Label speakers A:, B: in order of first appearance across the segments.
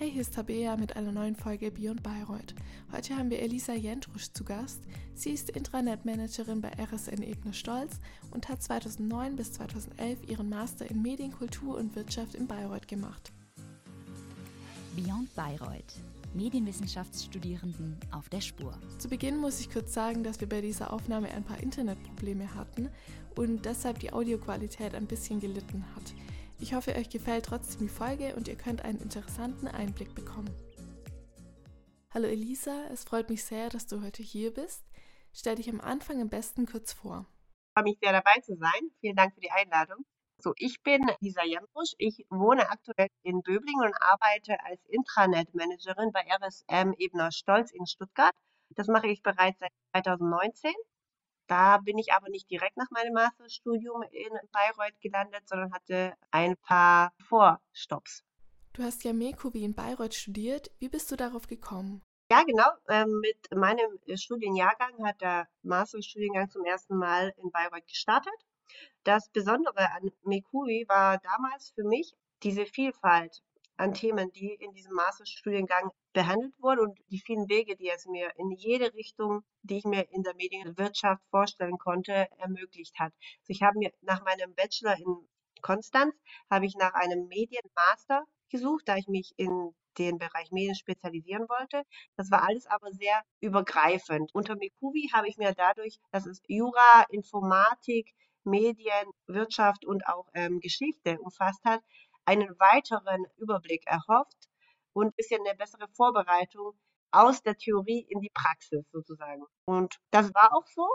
A: Hey, hier ist Tabea mit einer neuen Folge Beyond Bayreuth. Heute haben wir Elisa Jentrusch zu Gast. Sie ist Intranet-Managerin bei RSN Ebner Stolz und hat 2009 bis 2011 ihren Master in Medien, Kultur und Wirtschaft in Bayreuth gemacht.
B: Beyond Bayreuth. Medienwissenschaftsstudierenden auf der Spur.
A: Zu Beginn muss ich kurz sagen, dass wir bei dieser Aufnahme ein paar Internetprobleme hatten und deshalb die Audioqualität ein bisschen gelitten hat. Ich hoffe, euch gefällt trotzdem die Folge und ihr könnt einen interessanten Einblick bekommen. Hallo Elisa, es freut mich sehr, dass du heute hier bist. Stell dich am Anfang am besten kurz vor.
C: Ich freue mich sehr dabei zu sein. Vielen Dank für die Einladung. So, ich bin Lisa Jambrusch. Ich wohne aktuell in Böblingen und arbeite als Intranet-Managerin bei RSM Ebner Stolz in Stuttgart. Das mache ich bereits seit 2019. Da bin ich aber nicht direkt nach meinem Masterstudium in Bayreuth gelandet, sondern hatte ein paar Vorstops.
A: Du hast ja Mekubi in Bayreuth studiert. Wie bist du darauf gekommen?
C: Ja, genau. Ähm, mit meinem Studienjahrgang hat der Masterstudiengang zum ersten Mal in Bayreuth gestartet. Das Besondere an Mekubi war damals für mich diese Vielfalt an Themen, die in diesem Masterstudiengang behandelt wurden und die vielen Wege, die es mir in jede Richtung, die ich mir in der Medienwirtschaft vorstellen konnte, ermöglicht hat. Also ich habe mir nach meinem Bachelor in Konstanz habe ich nach einem Medienmaster gesucht, da ich mich in den Bereich Medien spezialisieren wollte. Das war alles aber sehr übergreifend. Unter Mekuvi habe ich mir dadurch, dass es Jura, Informatik, Medien, Wirtschaft und auch ähm, Geschichte umfasst hat, einen weiteren Überblick erhofft und ein bisschen eine bessere Vorbereitung aus der Theorie in die Praxis sozusagen. Und das war auch so.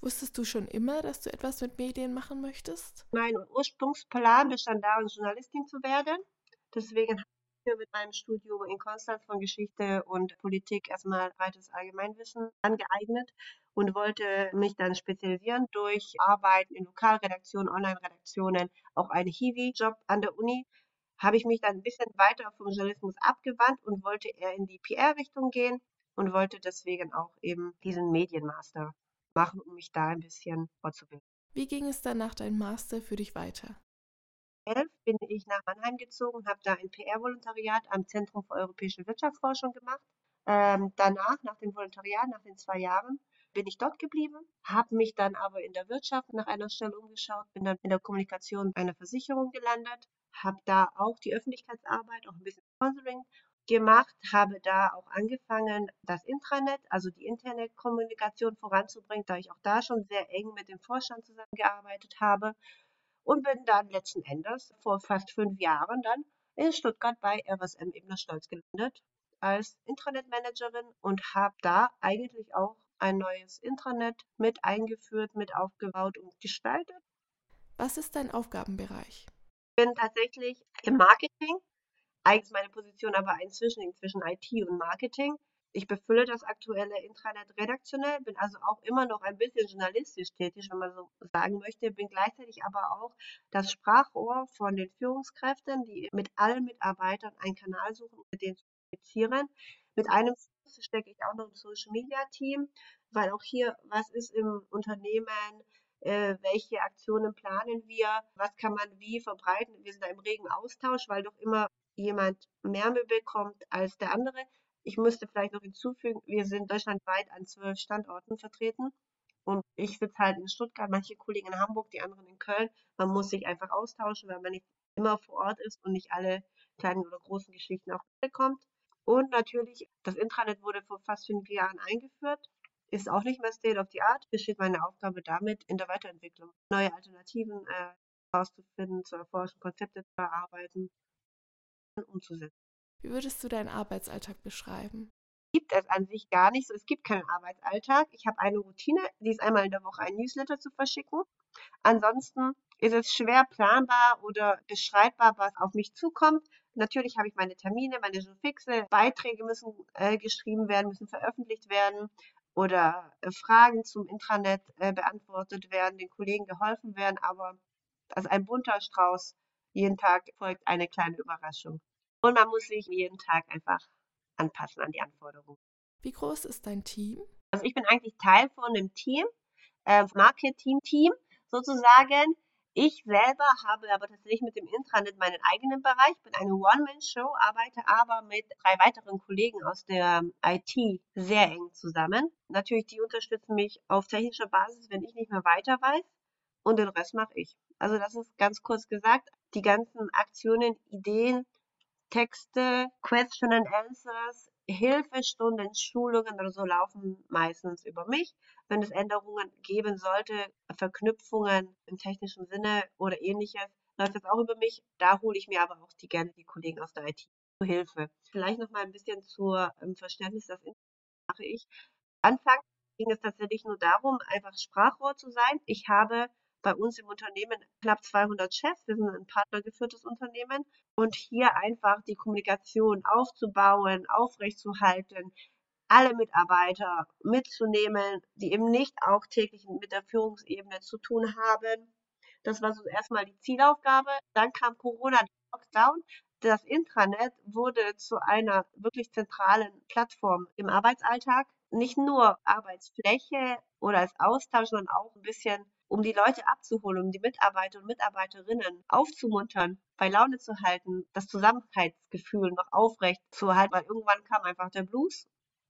A: Wusstest du schon immer, dass du etwas mit Medien machen möchtest?
C: Mein Ursprungsplan bestand darin, Journalistin zu werden. Deswegen habe mir mit meinem Studium in Konstanz von Geschichte und Politik erstmal breites Allgemeinwissen angeeignet und wollte mich dann spezialisieren durch Arbeiten in Lokalredaktionen, Online-Redaktionen, auch einen Hiwi-Job an der Uni. Habe ich mich dann ein bisschen weiter vom Journalismus abgewandt und wollte eher in die PR-Richtung gehen und wollte deswegen auch eben diesen Medienmaster machen, um mich da ein bisschen fortzubilden.
A: Wie ging es dann nach deinem Master für dich weiter?
C: 2011 bin ich nach Mannheim gezogen, habe da ein PR-Volontariat am Zentrum für europäische Wirtschaftsforschung gemacht. Ähm, danach, nach dem Volontariat, nach den zwei Jahren, bin ich dort geblieben, habe mich dann aber in der Wirtschaft nach einer Stelle umgeschaut, bin dann in der Kommunikation einer Versicherung gelandet, habe da auch die Öffentlichkeitsarbeit, auch ein bisschen Sponsoring gemacht, habe da auch angefangen, das Intranet, also die Internetkommunikation voranzubringen, da ich auch da schon sehr eng mit dem Vorstand zusammengearbeitet habe und bin dann letzten Endes vor fast fünf Jahren dann in Stuttgart bei RSM Ebner Stolz gelandet als Intranet-Managerin und habe da eigentlich auch ein neues Intranet mit eingeführt, mit aufgebaut und gestaltet.
A: Was ist dein Aufgabenbereich?
C: Ich bin tatsächlich im Marketing, eigentlich meine Position aber inzwischen zwischen IT und Marketing. Ich befülle das aktuelle Intranet redaktionell, bin also auch immer noch ein bisschen journalistisch tätig, wenn man so sagen möchte, bin gleichzeitig aber auch das Sprachrohr von den Führungskräften, die mit allen Mitarbeitern einen Kanal suchen, mit denen zu kommunizieren. Mit einem stecke ich auch noch im Social Media Team, weil auch hier, was ist im Unternehmen, äh, welche Aktionen planen wir, was kann man wie verbreiten. Wir sind da im regen Austausch, weil doch immer jemand mehr Müll bekommt als der andere. Ich müsste vielleicht noch hinzufügen, wir sind deutschlandweit an zwölf Standorten vertreten. Und ich sitze halt in Stuttgart, manche Kollegen in Hamburg, die anderen in Köln. Man muss sich einfach austauschen, weil man nicht immer vor Ort ist und nicht alle kleinen oder großen Geschichten auch mitbekommt. Und natürlich, das Intranet wurde vor fast fünf Jahren eingeführt, ist auch nicht mehr State of the Art, besteht meine Aufgabe damit in der Weiterentwicklung, neue Alternativen äh, herauszufinden, zu erforschen, Konzepte zu erarbeiten und umzusetzen.
A: Wie würdest du deinen Arbeitsalltag beschreiben?
C: Gibt es an sich gar nicht so. Es gibt keinen Arbeitsalltag. Ich habe eine Routine, die ist einmal in der Woche ein Newsletter zu verschicken. Ansonsten ist es schwer planbar oder beschreibbar, was auf mich zukommt. Natürlich habe ich meine Termine, meine fixe Beiträge müssen äh, geschrieben werden, müssen veröffentlicht werden oder äh, Fragen zum Intranet äh, beantwortet werden, den Kollegen geholfen werden, aber also ein bunter Strauß. Jeden Tag folgt eine kleine Überraschung. Und man muss sich jeden Tag einfach anpassen an die Anforderungen.
A: Wie groß ist dein Team?
C: Also ich bin eigentlich Teil von einem Team, äh, Marketing-Team sozusagen. Ich selber habe aber tatsächlich mit dem Intranet meinen eigenen Bereich, bin eine One-Man-Show, arbeite aber mit drei weiteren Kollegen aus der IT sehr eng zusammen. Natürlich, die unterstützen mich auf technischer Basis, wenn ich nicht mehr weiter weiß und den Rest mache ich. Also das ist ganz kurz gesagt, die ganzen Aktionen, Ideen, Texte, Question and Answers, Hilfestunden, Schulungen oder so laufen meistens über mich. Wenn es Änderungen geben sollte, Verknüpfungen im technischen Sinne oder ähnliches, läuft das auch über mich. Da hole ich mir aber auch die gerne die Kollegen aus der IT zu Hilfe. Vielleicht noch mal ein bisschen zur ähm, Verständnis, das mache ich. Anfangs ging es tatsächlich nur darum, einfach Sprachrohr zu sein. Ich habe bei uns im Unternehmen knapp 200 Chefs. Wir sind ein partnergeführtes Unternehmen. Und hier einfach die Kommunikation aufzubauen, aufrechtzuerhalten, alle Mitarbeiter mitzunehmen, die eben nicht auch täglich mit der Führungsebene zu tun haben. Das war so erstmal die Zielaufgabe. Dann kam Corona, Lockdown. Das Intranet wurde zu einer wirklich zentralen Plattform im Arbeitsalltag. Nicht nur Arbeitsfläche oder als Austausch, sondern auch ein bisschen um die Leute abzuholen, um die Mitarbeiter und Mitarbeiterinnen aufzumuntern, bei Laune zu halten, das Zusammenhaltsgefühl noch aufrecht zu halten, weil irgendwann kam einfach der Blues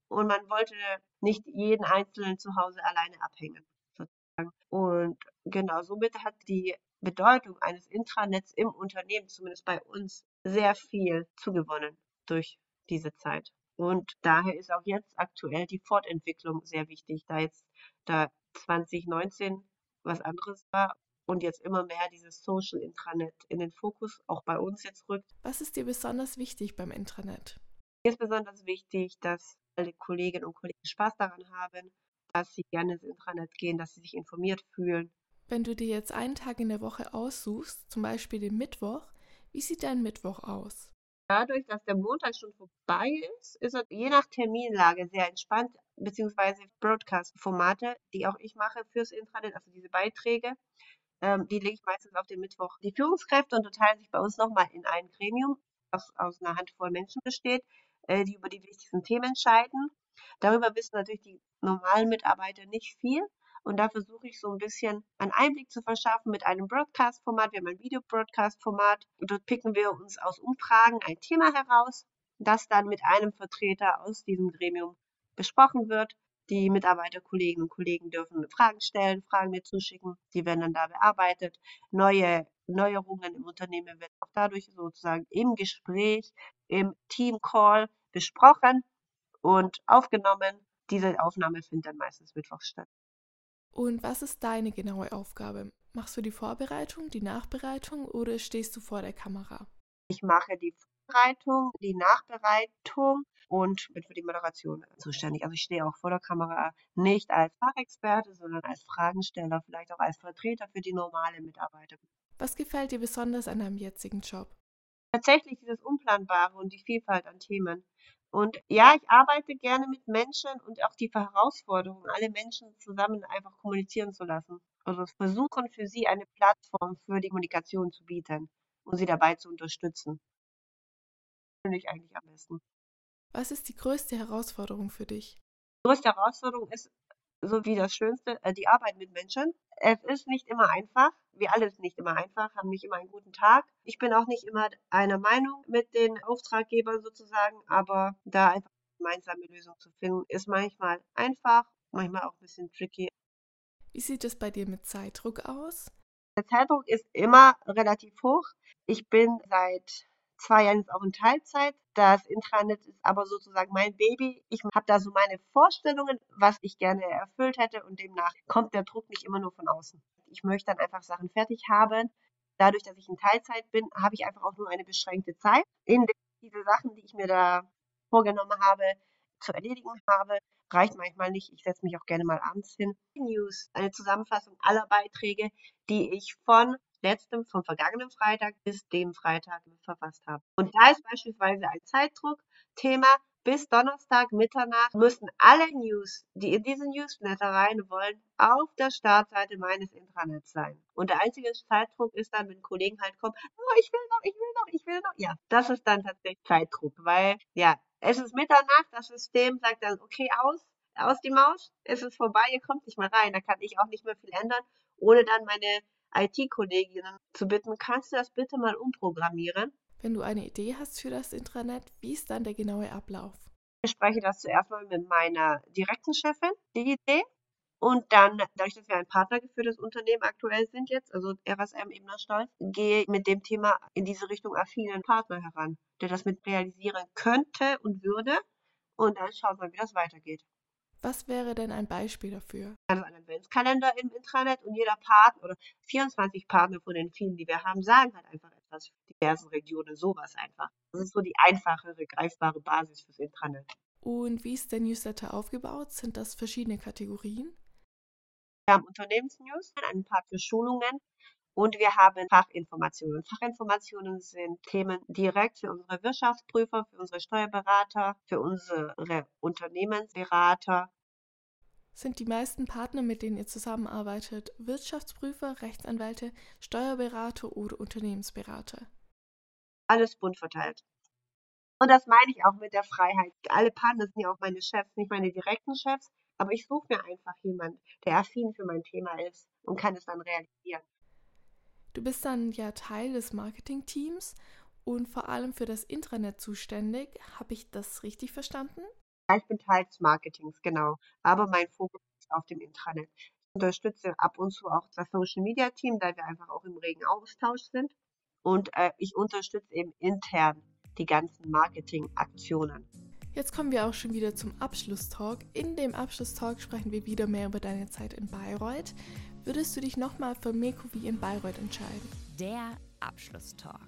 C: und man wollte nicht jeden Einzelnen zu Hause alleine abhängen. Sozusagen. Und genau, somit hat die Bedeutung eines Intranets im Unternehmen, zumindest bei uns, sehr viel zugewonnen durch diese Zeit. Und daher ist auch jetzt aktuell die Fortentwicklung sehr wichtig, da jetzt da 2019 was anderes war und jetzt immer mehr dieses Social Intranet in den Fokus auch bei uns jetzt rückt.
A: Was ist dir besonders wichtig beim Intranet?
C: Mir ist besonders wichtig, dass alle Kolleginnen und Kollegen Spaß daran haben, dass sie gerne ins Intranet gehen, dass sie sich informiert fühlen.
A: Wenn du dir jetzt einen Tag in der Woche aussuchst, zum Beispiel den Mittwoch, wie sieht dein Mittwoch aus?
C: Dadurch, dass der Montag schon vorbei ist, ist er je nach Terminlage sehr entspannt, beziehungsweise Broadcast-Formate, die auch ich mache fürs Intranet, also diese Beiträge, ähm, die lege ich meistens auf den Mittwoch. Die Führungskräfte unterteilen sich bei uns nochmal in ein Gremium, das aus einer Handvoll Menschen besteht, äh, die über die wichtigsten Themen entscheiden. Darüber wissen natürlich die normalen Mitarbeiter nicht viel. Und da versuche ich so ein bisschen einen Einblick zu verschaffen mit einem Broadcast-Format. Wir haben ein Video-Broadcast-Format. Dort picken wir uns aus Umfragen ein Thema heraus, das dann mit einem Vertreter aus diesem Gremium besprochen wird. Die Mitarbeiter, Kolleginnen und Kollegen dürfen Fragen stellen, Fragen mir zuschicken. Die werden dann da bearbeitet. Neue Neuerungen im Unternehmen werden auch dadurch sozusagen im Gespräch, im Team-Call besprochen und aufgenommen. Diese Aufnahme findet dann meistens mittwochs statt.
A: Und was ist deine genaue Aufgabe? Machst du die Vorbereitung, die Nachbereitung oder stehst du vor der Kamera?
C: Ich mache die Vorbereitung, die Nachbereitung und bin für die Moderation zuständig. Also ich stehe auch vor der Kamera nicht als Fachexperte, sondern als Fragensteller, vielleicht auch als Vertreter für die normale Mitarbeiter.
A: Was gefällt dir besonders an deinem jetzigen Job?
C: Tatsächlich dieses Unplanbare und die Vielfalt an Themen. Und ja, ich arbeite gerne mit Menschen und auch die Herausforderung, alle Menschen zusammen einfach kommunizieren zu lassen. Also versuchen für sie eine Plattform für die Kommunikation zu bieten und sie dabei zu unterstützen. Finde ich eigentlich am besten.
A: Was ist die größte Herausforderung für dich?
C: Die größte Herausforderung ist, so wie das Schönste, äh, die Arbeit mit Menschen. Es ist nicht immer einfach. Wir alle sind nicht immer einfach, haben nicht immer einen guten Tag. Ich bin auch nicht immer einer Meinung mit den Auftraggebern sozusagen, aber da einfach eine gemeinsame Lösung zu finden, ist manchmal einfach, manchmal auch ein bisschen tricky.
A: Wie sieht es bei dir mit Zeitdruck aus?
C: Der Zeitdruck ist immer relativ hoch. Ich bin seit zwei Jahren jetzt auch in Teilzeit. Das Intranet ist aber sozusagen mein Baby. Ich habe da so meine Vorstellungen, was ich gerne erfüllt hätte und demnach kommt der Druck nicht immer nur von außen. Ich möchte dann einfach Sachen fertig haben. Dadurch, dass ich in Teilzeit bin, habe ich einfach auch nur eine beschränkte Zeit, in der diese Sachen, die ich mir da vorgenommen habe, zu erledigen habe, reicht manchmal nicht. Ich setze mich auch gerne mal abends hin. News, eine Zusammenfassung aller Beiträge, die ich von letztem, vom vergangenen Freitag bis dem Freitag verfasst habe. Und da ist beispielsweise ein Zeitdruck-Thema. Bis Donnerstag Mitternacht müssen alle News, die in diese Newsletter rein wollen, auf der Startseite meines Intranets sein. Und der einzige Zeitdruck ist dann, wenn Kollegen halt kommen, oh, ich will noch, ich will noch, ich will noch. Ja, das ist dann tatsächlich Zeitdruck, weil ja, es ist Mitternacht, das System sagt dann, okay, aus, aus die Maus, es ist vorbei, ihr kommt nicht mehr rein. Da kann ich auch nicht mehr viel ändern, ohne dann meine IT-Kolleginnen zu bitten, kannst du das bitte mal umprogrammieren?
A: Wenn du eine Idee hast für das Intranet, wie ist dann der genaue Ablauf?
C: Ich spreche das zuerst mal mit meiner direkten Chefin, die Idee. Und dann, dadurch, dass wir ein partnergeführtes Unternehmen aktuell sind jetzt, also RSM Ebner Stolz, gehe ich mit dem Thema in diese Richtung affinen Partner heran, der das mit realisieren könnte und würde. Und dann schaut man, wie das weitergeht.
A: Was wäre denn ein Beispiel dafür?
C: Also ein Adventskalender im Intranet und jeder Partner oder 24 Partner von den vielen, die wir haben, sagen halt einfach etwas für diversen Regionen, sowas einfach. Das ist so die einfachere, greifbare Basis fürs Intranet.
A: Und wie ist der Newsletter aufgebaut? Sind das verschiedene Kategorien?
C: Wir haben Unternehmensnews, einen Part für Schulungen und wir haben Fachinformationen. Fachinformationen sind Themen direkt für unsere Wirtschaftsprüfer, für unsere Steuerberater, für unsere Unternehmensberater.
A: Sind die meisten Partner, mit denen ihr zusammenarbeitet, Wirtschaftsprüfer, Rechtsanwälte, Steuerberater oder Unternehmensberater?
C: Alles bunt verteilt. Und das meine ich auch mit der Freiheit. Alle Partner sind ja auch meine Chefs, nicht meine direkten Chefs, aber ich suche mir einfach jemanden, der affin für mein Thema ist und kann es dann realisieren.
A: Du bist dann ja Teil des Marketingteams und vor allem für das Intranet zuständig. Habe ich das richtig verstanden?
C: Ja, ich bin Teil des Marketings, genau. Aber mein Fokus ist auf dem Intranet. Ich unterstütze ab und zu auch das Social Media Team, da wir einfach auch im regen Austausch sind. Und äh, ich unterstütze eben intern die ganzen Marketingaktionen.
A: Jetzt kommen wir auch schon wieder zum Abschlusstalk. In dem Abschlusstalk sprechen wir wieder mehr über deine Zeit in Bayreuth. Würdest du dich nochmal für Meko wie in Bayreuth entscheiden?
B: Der Abschlusstalk.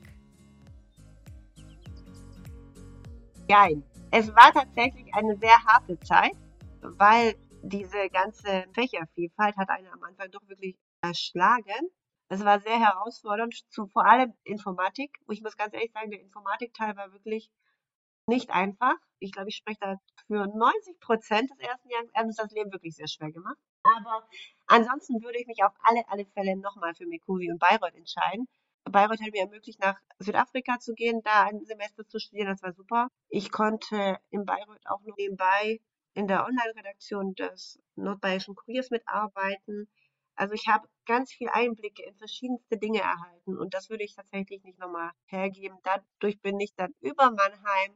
C: Nein, es war tatsächlich eine sehr harte Zeit, weil diese ganze Fächervielfalt hat einen am Anfang doch wirklich erschlagen. Es war sehr herausfordernd, zu, vor allem Informatik. Ich muss ganz ehrlich sagen, der Informatikteil war wirklich nicht einfach. Ich glaube, ich spreche da für 90 Prozent des ersten Jahres. Er hat uns das Leben wirklich sehr schwer gemacht. Aber ansonsten würde ich mich auf alle, alle Fälle nochmal für Mekuvi und Bayreuth entscheiden. Bayreuth hat mir ermöglicht, nach Südafrika zu gehen, da ein Semester zu studieren. Das war super. Ich konnte in Bayreuth auch noch nebenbei in der Online-Redaktion des Nordbayerischen Kuriers mitarbeiten. Also ich habe ganz viel Einblicke in verschiedenste Dinge erhalten und das würde ich tatsächlich nicht nochmal hergeben. Dadurch bin ich dann über Mannheim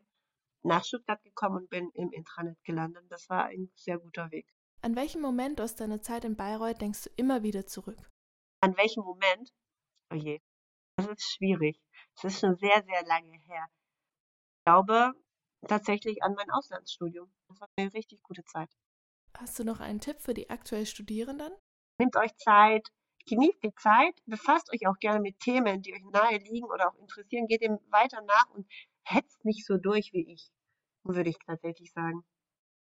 C: nach Stuttgart gekommen und bin im Intranet gelandet. Das war ein sehr guter Weg.
A: An welchem Moment aus deiner Zeit in Bayreuth denkst du immer wieder zurück?
C: An welchem Moment? Oh je, das ist schwierig. Es ist schon sehr, sehr lange her. Ich glaube tatsächlich an mein Auslandsstudium. Das war eine richtig gute Zeit.
A: Hast du noch einen Tipp für die aktuell Studierenden?
C: Nehmt euch Zeit, genießt die Zeit, befasst euch auch gerne mit Themen, die euch nahe liegen oder auch interessieren, geht dem weiter nach und hetzt nicht so durch wie ich, würde ich tatsächlich sagen.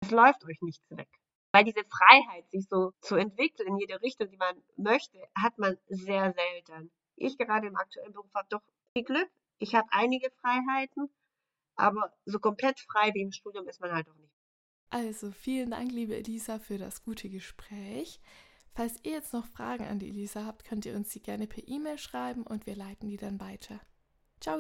C: Es läuft euch nichts weg. Weil diese Freiheit, sich so zu entwickeln in jede Richtung, die man möchte, hat man sehr selten. Ich gerade im aktuellen Beruf habe doch viel Glück. Ich habe einige Freiheiten, aber so komplett frei wie im Studium ist man halt auch nicht.
A: Also vielen Dank, liebe Elisa, für das gute Gespräch. Falls ihr jetzt noch Fragen an die Elisa habt, könnt ihr uns sie gerne per E-Mail schreiben und wir leiten die dann weiter. Ciao!